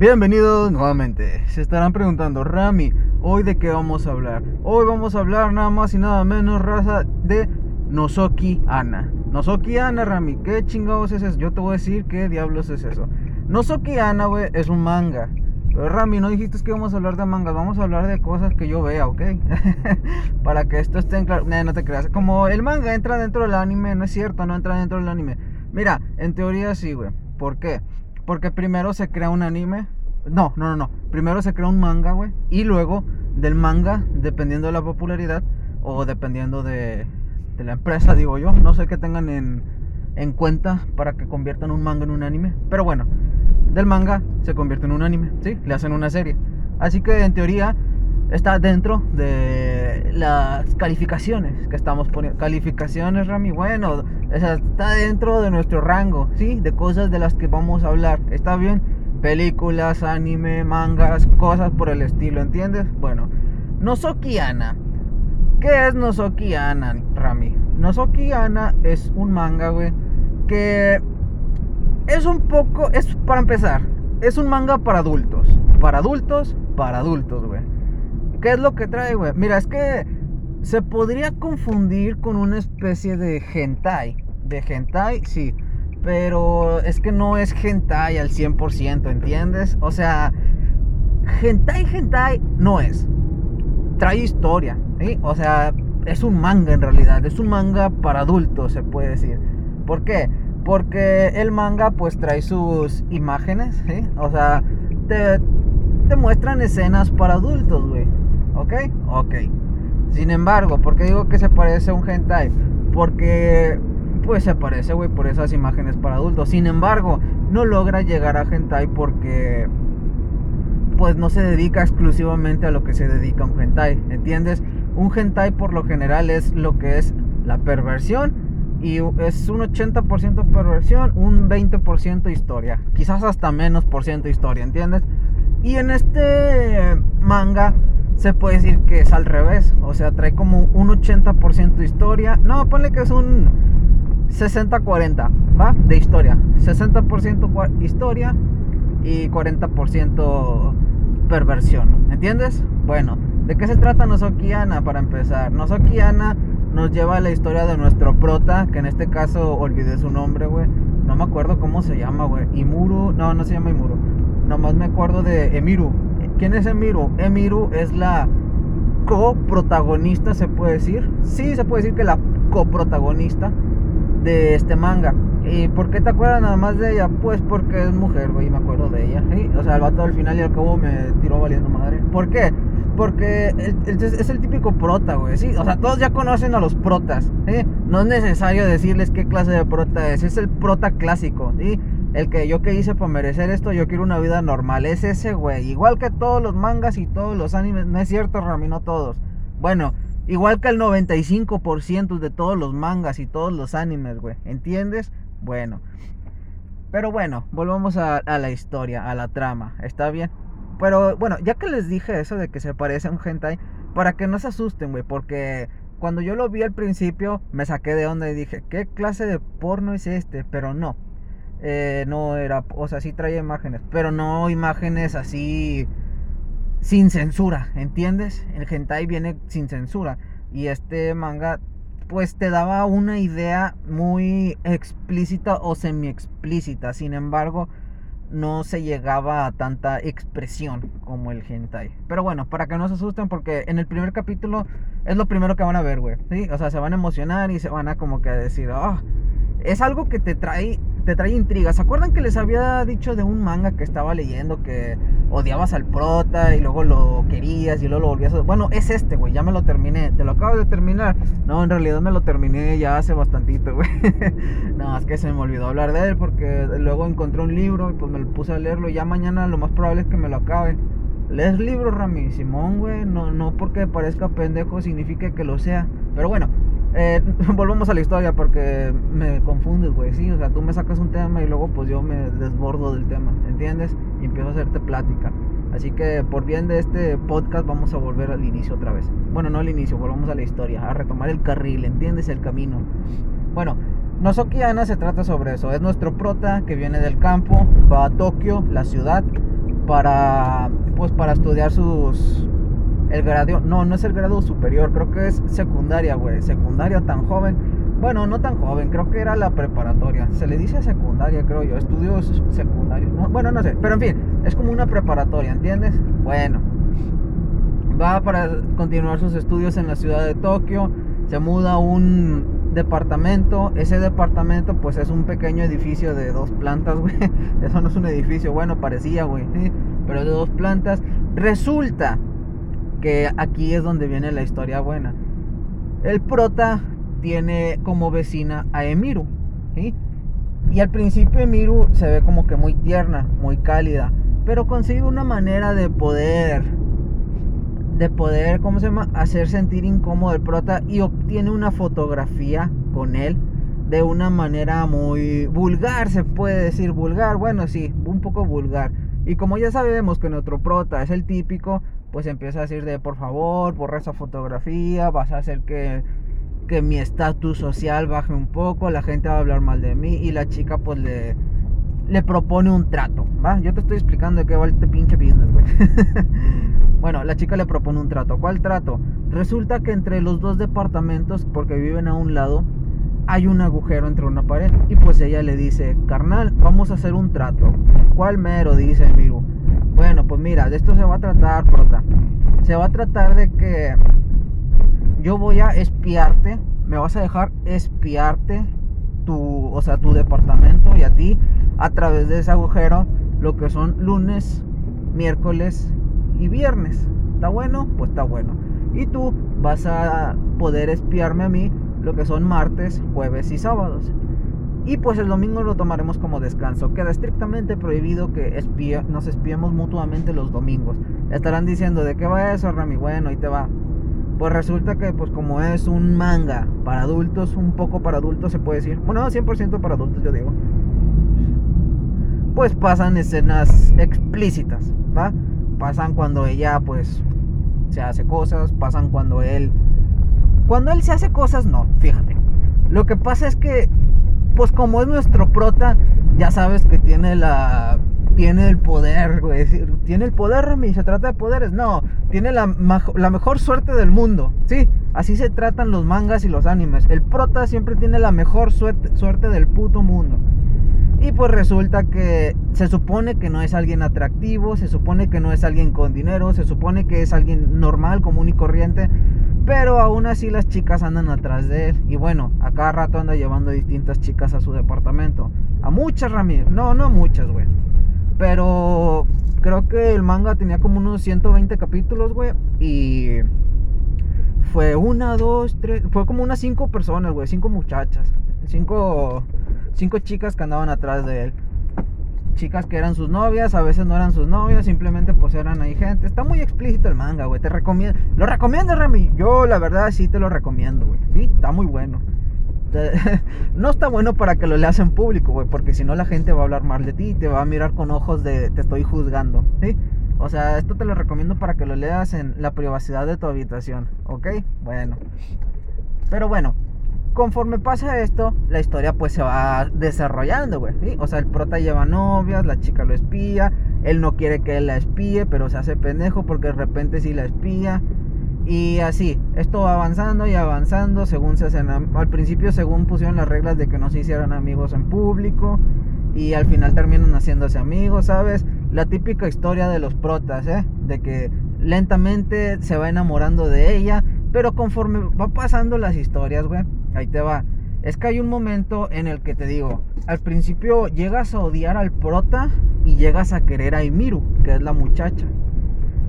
Bienvenidos nuevamente. Se estarán preguntando, Rami, ¿hoy de qué vamos a hablar? Hoy vamos a hablar nada más y nada menos, raza, de Nozoki Ana. Nozoki Ana, Rami, ¿qué chingados es eso? Yo te voy a decir qué diablos es eso. Nozoki Ana, güey, es un manga. Pero Rami, no dijiste que vamos a hablar de mangas, vamos a hablar de cosas que yo vea, ¿ok? Para que esto esté en claro. No te creas. Como el manga entra dentro del anime, no es cierto, no entra dentro del anime. Mira, en teoría sí, güey. ¿Por qué? Porque primero se crea un anime. No, no, no, no. Primero se crea un manga, güey. Y luego del manga, dependiendo de la popularidad o dependiendo de, la empresa, digo yo. No sé qué tengan en, en cuenta para que conviertan un manga en un anime. Pero bueno, del manga se convierte en un anime, ¿sí? Le hacen una serie. Así que en teoría está dentro de las calificaciones que estamos poniendo. Calificaciones, Rami, bueno, está dentro de nuestro rango, ¿sí? De cosas de las que vamos a hablar. ¿Está bien? Películas, anime, mangas, cosas por el estilo, ¿entiendes? Bueno, Nozoki Ana. ¿Qué es Nozoki Ana, Rami? Nozoki Ana es un manga, güey, que es un poco, es para empezar, es un manga para adultos. Para adultos, para adultos, güey. ¿Qué es lo que trae, güey? Mira, es que se podría confundir con una especie de hentai. De hentai, sí. Pero es que no es hentai al 100%, ¿entiendes? O sea, hentai, hentai no es. Trae historia, ¿sí? O sea, es un manga en realidad. Es un manga para adultos, se puede decir. ¿Por qué? Porque el manga pues trae sus imágenes, ¿sí? O sea, te, te muestran escenas para adultos, güey. ¿Ok? Ok. Sin embargo, ¿por qué digo que se parece a un hentai? Porque pues se parece, güey, por esas imágenes para adultos. Sin embargo, no logra llegar a hentai porque pues no se dedica exclusivamente a lo que se dedica un hentai, ¿entiendes? Un hentai por lo general es lo que es la perversión y es un 80% perversión, un 20% historia, quizás hasta menos por ciento historia, ¿entiendes? Y en este manga se puede decir que es al revés. O sea, trae como un 80% historia. No, ponle que es un 60-40, ¿va? De historia. 60% historia y 40% perversión. ¿Entiendes? Bueno, ¿de qué se trata Nozokiana para empezar? Nozokiana nos lleva a la historia de nuestro prota, que en este caso olvidé su nombre, güey. No me acuerdo cómo se llama, güey. Imuru, no, no se llama Imuru. Nomás me acuerdo de Emiru. ¿Quién es Emiru? Emiru es la coprotagonista, se puede decir. Sí, se puede decir que la coprotagonista de este manga. ¿Y por qué te acuerdas nada más de ella? Pues porque es mujer, güey, me acuerdo de ella. O sea, el vato al final y al cabo me tiró valiendo madre. ¿Por qué? Porque es el típico prota, güey. Sí, o sea, todos ya conocen a los protas. No es necesario decirles qué clase de prota es. Es el prota clásico. ¿sí? El que yo que hice para merecer esto, yo quiero una vida normal. Es ese, güey. Igual que todos los mangas y todos los animes. No es cierto, Rami, no todos. Bueno, igual que el 95% de todos los mangas y todos los animes, güey. ¿Entiendes? Bueno. Pero bueno, volvamos a, a, la historia, a la trama. ¿Está bien? Pero bueno, ya que les dije eso de que se parece a un hentai, para que no se asusten, güey. Porque cuando yo lo vi al principio, me saqué de onda y dije, ¿qué clase de porno es este? Pero no eh, no era, o sea, sí traía imágenes, pero no imágenes así sin censura, ¿entiendes? El hentai viene sin censura y este manga pues te daba una idea muy explícita o semi explícita, sin embargo no se llegaba a tanta expresión como el hentai. Pero bueno, para que no se asusten porque en el primer capítulo es lo primero que van a ver, güey. ¿sí? O sea, se van a emocionar y se van a como que decir, ah, es algo que te trae trae intriga. ¿Se acuerdan que les había dicho de un manga que estaba leyendo que odiabas al prota y luego lo querías y luego lo volvías a... Bueno, es este, güey, ya me lo terminé. ¿Te lo acabo de terminar? No, en realidad me lo terminé ya hace bastantito, güey. no, es que se me olvidó hablar de él porque luego encontré un libro y pues me lo puse a leerlo ya mañana lo más probable es que me lo acabe. Lees libros, Rami, Simón, güey. No, no porque parezca pendejo significa que lo sea. Pero bueno, eh, volvamos a la historia porque me confundes, güey. Sí, o sea, tú me sacas un tema y luego pues yo me desbordo del tema, ¿entiendes? Y empiezo a hacerte plática. Así que por bien de este podcast vamos a volver al inicio otra vez. Bueno, no al inicio, volvamos a la historia, a retomar el carril, ¿entiendes? El camino. Bueno, Nozoki Ana se trata sobre eso. Es nuestro prota que viene del campo, va a Tokio, la ciudad, para, pues para estudiar sus, el grado, no, no es el grado superior, creo que es secundaria, güey, secundaria tan joven. Bueno, no tan joven, creo que era la preparatoria. Se le dice secundaria, creo yo, estudios secundarios. bueno, no sé, pero en fin, es como una preparatoria, ¿entiendes? Bueno, va para continuar sus estudios en la ciudad de Tokio, se muda a un departamento, ese departamento pues es un pequeño edificio de dos plantas, güey. Eso no es un edificio, bueno, parecía, güey, pero de dos plantas. Resulta que aquí es donde viene la historia buena. El prota tiene como vecina a Emiru, Y al principio Emiru se ve como que muy tierna, muy cálida, pero consigue una manera de poder de poder, ¿cómo se llama? hacer sentir incómodo el prota y obtiene una fotografía con él de una manera muy vulgar, se puede decir vulgar, bueno, sí, un poco vulgar. Y como ya sabemos que nuestro prota es el típico, pues empieza a decir de por favor, borra esa fotografía, vas a hacer que, que mi estatus social baje un poco, la gente va a hablar mal de mí y la chica pues le, le propone un trato, ¿va? Yo te estoy explicando de qué va este pinche business, güey. bueno, la chica le propone un trato. ¿Cuál trato? Resulta que entre los dos departamentos, porque viven a un lado, hay un agujero entre una pared. Y pues ella le dice, carnal, vamos a hacer un trato. ¿Cuál mero? Dice Miru. Bueno, pues mira, de esto se va a tratar, prota. Se va a tratar de que yo voy a espiarte, me vas a dejar espiarte tu, o sea, tu departamento y a ti a través de ese agujero lo que son lunes, miércoles y viernes. ¿Está bueno? Pues está bueno. Y tú vas a poder espiarme a mí lo que son martes, jueves y sábados. Y pues el domingo lo tomaremos como descanso. Queda estrictamente prohibido que nos espiemos mutuamente los domingos. Estarán diciendo, ¿de qué va eso, Rami? Bueno, ahí te va. Pues resulta que pues como es un manga para adultos, un poco para adultos se puede decir. Bueno, 100% para adultos yo digo. Pues pasan escenas explícitas, ¿va? Pasan cuando ella pues se hace cosas, pasan cuando él... Cuando él se hace cosas, no, fíjate. Lo que pasa es que pues como es nuestro prota, ya sabes que tiene la tiene el poder, güey. Tiene el poder, Rami. Se trata de poderes. No, tiene la, mejor suerte del mundo. Sí, así se tratan los mangas y los animes. El prota siempre tiene la mejor suerte, suerte del puto mundo. Y pues resulta que se supone que no es alguien atractivo, se supone que no es alguien con dinero, se supone que es alguien normal, común y corriente. Pero aún así las chicas andan atrás de él. Y bueno, a cada rato anda llevando distintas chicas a su departamento. A muchas, Ramírez. No, no muchas, güey. Pero creo que el manga tenía como unos 120 capítulos, güey. Y fue una, dos, tres. Fue como unas cinco personas, güey. Cinco muchachas. Cinco, cinco chicas que andaban atrás de él chicas que eran sus novias, a veces no eran sus novias, simplemente pues eran ahí gente. Está muy explícito el manga, güey. Te recomiendo. ¿Lo recomiendo, Rami? Yo la verdad sí te lo recomiendo, güey. Sí, está muy bueno. no está bueno para que lo leas en público, güey, porque si no la gente va a hablar mal de ti y te va a mirar con ojos de te estoy juzgando, ¿sí? O sea, esto te lo recomiendo para que lo leas en la privacidad de tu habitación, ¿ok? Bueno. Pero bueno, conforme pasa esto, la historia pues se va desarrollando, güey. O sea, el prota lleva novias, la chica lo espía, él no quiere que él la espíe, pero se hace pendejo porque de repente sí la espía. Y así, esto va avanzando y avanzando según se hacen... Al principio según pusieron las reglas de que no se hicieran amigos en público. Y al final terminan haciéndose amigos, ¿sabes? La típica historia de los protas, ¿eh? De que lentamente se va enamorando de ella. Pero conforme va pasando las historias, güey Ahí te va. Es que hay un momento en el que te digo, al principio llegas a odiar al prota y llegas a querer a Imiru, que es la muchacha.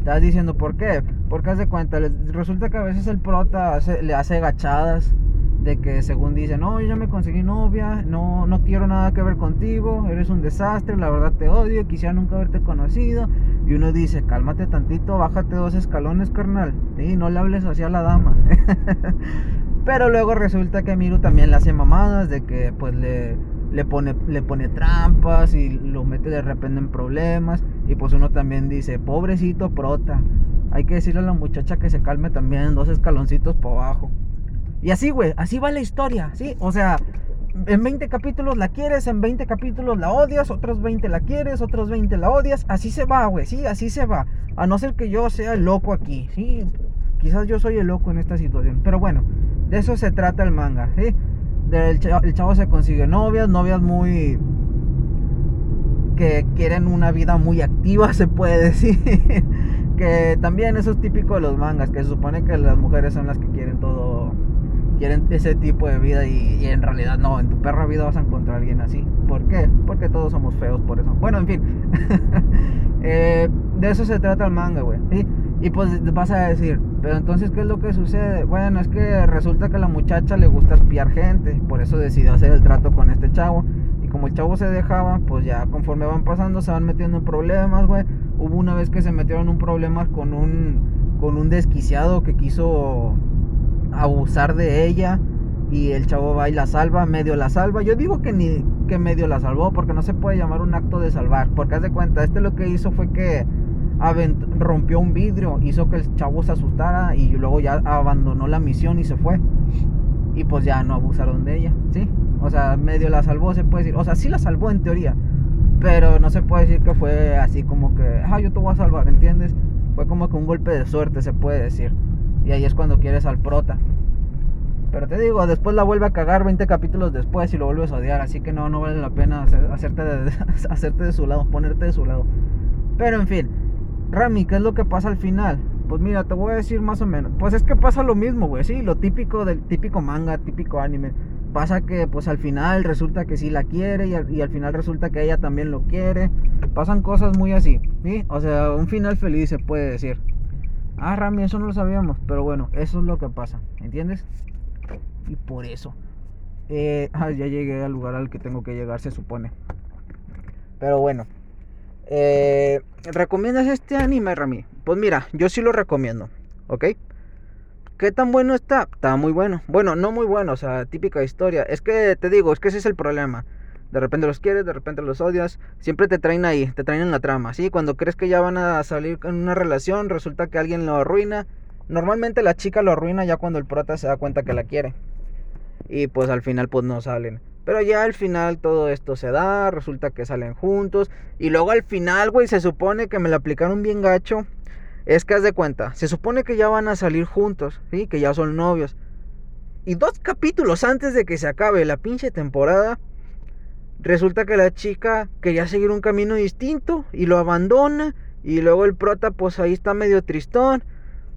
Estás diciendo por qué? Porque haz de cuenta, resulta que a veces el prota le hace gachadas de que según dice, no, yo ya me conseguí novia, no, no quiero nada que ver contigo, eres un desastre, la verdad te odio, quisiera nunca haberte conocido. Y uno dice, cálmate tantito, bájate dos escalones, carnal, y no le hables así a la dama. Pero luego resulta que Miru también le hace mamadas de que pues le, le, pone, le pone trampas y lo mete de repente en problemas. Y pues uno también dice, pobrecito prota. Hay que decirle a la muchacha que se calme también dos escaloncitos por abajo. Y así, güey, así va la historia, ¿sí? O sea, en 20 capítulos la quieres, en 20 capítulos la odias, otros 20 la quieres, otros 20 la odias. Así se va, güey, sí, así se va. A no ser que yo sea el loco aquí, sí. Quizás yo soy el loco en esta situación. Pero bueno, de eso se trata el manga, ¿sí? el chavo se consigue novias, novias muy que quieren una vida muy activa, se puede decir. que también eso es típico de los mangas, que se supone que las mujeres son las que quieren todo, quieren ese tipo de vida y, en realidad no, en tu perra vida vas a encontrar a alguien así. ¿Por qué? Porque todos somos feos por eso. Bueno, en fin. Eh, de eso se trata el manga, güey. Y pues vas a decir, pero entonces, ¿qué es lo que sucede? Bueno, es que resulta que la muchacha le gusta espiar gente, por eso decidió hacer el trato con este chavo como el chavo se dejaba, pues ya conforme van pasando se van metiendo en problemas, güey. Hubo una vez que se metieron en un problema con un, con un desquiciado que quiso abusar de ella y el chavo va y la salva, medio la salva. Yo digo que ni que medio la salvó porque no se puede llamar un acto de salvar, porque haz de cuenta, este lo que hizo fue que rompió un vidrio, hizo que el chavo se asustara y luego ya abandonó la misión y se fue. Y pues ya no abusaron de ella, ¿sí? O sea, medio la salvó, se puede decir. O sea, sí la salvó en teoría. Pero no se puede decir que fue así como que, ah, yo te voy a salvar, ¿entiendes? Fue como que un golpe de suerte, se puede decir. Y ahí es cuando quieres al prota. Pero te digo, después la vuelve a cagar 20 capítulos después y lo vuelves a odiar. Así que no, no vale la pena hacerte de, hacerte de su lado, ponerte de su lado. Pero en fin, Rami, ¿qué es lo que pasa al final? Pues mira, te voy a decir más o menos. Pues es que pasa lo mismo, güey. Sí, lo típico del típico manga, típico anime pasa que pues al final resulta que sí la quiere y al, final resulta que ella también lo quiere. Pasan cosas muy así, ¿sí? O sea, un final feliz se puede decir. Ah, Rami, eso no lo sabíamos, pero bueno, eso es lo que pasa, ¿entiendes? Y por eso. Eh, ah, ya llegué al lugar al que tengo que llegar, se supone. Pero bueno. Eh, ¿Recomiendas este anime, Rami? Pues mira, yo sí lo recomiendo, ¿ok? ¿Qué tan bueno está? Está muy bueno. Bueno, no muy bueno, o sea, típica historia. Es que te digo, es que ese es el problema. De repente los quieres, de repente los odias. Siempre te traen ahí, te traen en la trama. ¿sí? Cuando crees que ya van a salir en una relación, resulta que alguien lo arruina. Normalmente la chica lo arruina ya cuando el prota se da cuenta que la quiere. Y pues al final pues no salen. Pero ya al final todo esto se da, resulta que salen juntos. Y luego al final, güey, se supone que me la aplicaron bien gacho es que haz de cuenta, se supone que ya van a salir juntos, ¿sí? Que ya son novios. Y dos capítulos antes de que se acabe la pinche temporada, resulta que la chica quería seguir un camino distinto y lo abandona. Y luego el prota, pues ahí está medio tristón.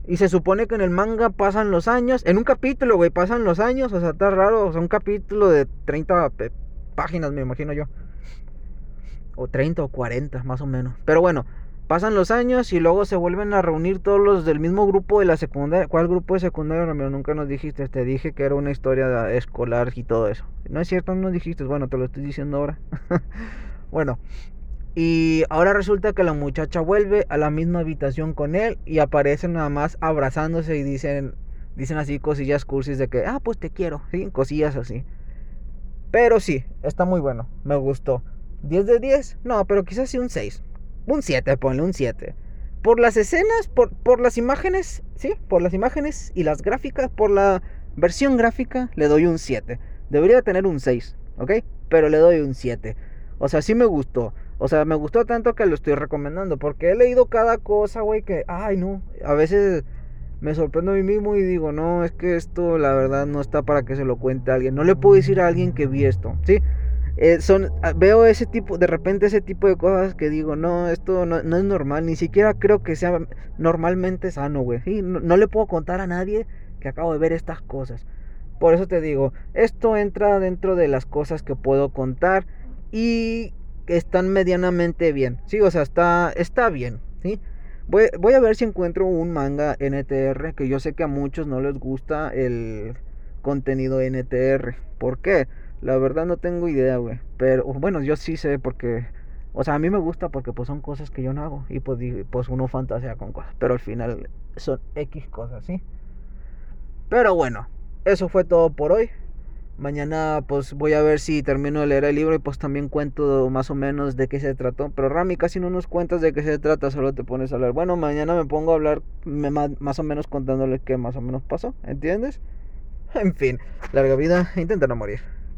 Y se supone que en el manga pasan los años. En un capítulo, güey, pasan los años. O sea, está raro. O sea, un capítulo de 30 páginas, me imagino yo. O 30 o 40, más o menos. Pero bueno, Pasan los años y luego se vuelven a reunir todos los del mismo grupo de la secundaria. ¿Cuál grupo de secundaria, Ramiro? Nunca nos dijiste. Te dije que era una historia escolar y todo eso. No es cierto, no nos dijiste. Bueno, te lo estoy diciendo ahora. bueno, y ahora resulta que la muchacha vuelve a la misma habitación con él y aparecen nada más abrazándose y dicen, dicen así cosillas cursis de que, ah, pues te quiero, ¿sí? Cosillas así. Pero sí, está muy bueno, me gustó. ¿10 de 10? No, pero quizás sí un 6. Un 7, ponle un 7. Por las escenas, por, por las imágenes, ¿sí? Por las imágenes y las gráficas, por la versión gráfica, le doy un 7. Debería tener un 6, ¿ok? Pero le doy un 7. O sea, sí me gustó. O sea, me gustó tanto que lo estoy recomendando. Porque he leído cada cosa, güey, que, ay, no. A veces me sorprendo a mí mismo y digo, no, es que esto la verdad no está para que se lo cuente a alguien. No le puedo decir a alguien que vi esto, ¿sí? Eh, son, ah, veo ese tipo, de repente ese tipo de cosas que digo, no, esto no, es normal, ni siquiera creo que sea normalmente sano, güey. no, le puedo contar a nadie que acabo de ver estas cosas. Por eso te digo, esto entra dentro de las cosas que puedo contar y están medianamente bien. Sí, o sea, está, está bien, ¿sí? Voy, voy a ver si encuentro un manga NTR, que yo sé que a muchos no les gusta el contenido NTR. ¿Por qué? La verdad no tengo idea, güey. Pero bueno, yo sí sé porque... O sea, a mí me gusta porque pues son cosas que yo no hago. Y pues, pues uno fantasea con cosas. Pero al final son X cosas, ¿sí? Pero bueno, eso fue todo por hoy. Mañana pues voy a ver si termino de leer el libro y pues también cuento más o menos de qué se trató. Pero Rami, casi no nos cuentas de qué se trata, solo te pones a hablar. Bueno, mañana me pongo a hablar más o menos contándole qué más o menos pasó, ¿entiendes? En fin, larga vida, intenta no morir.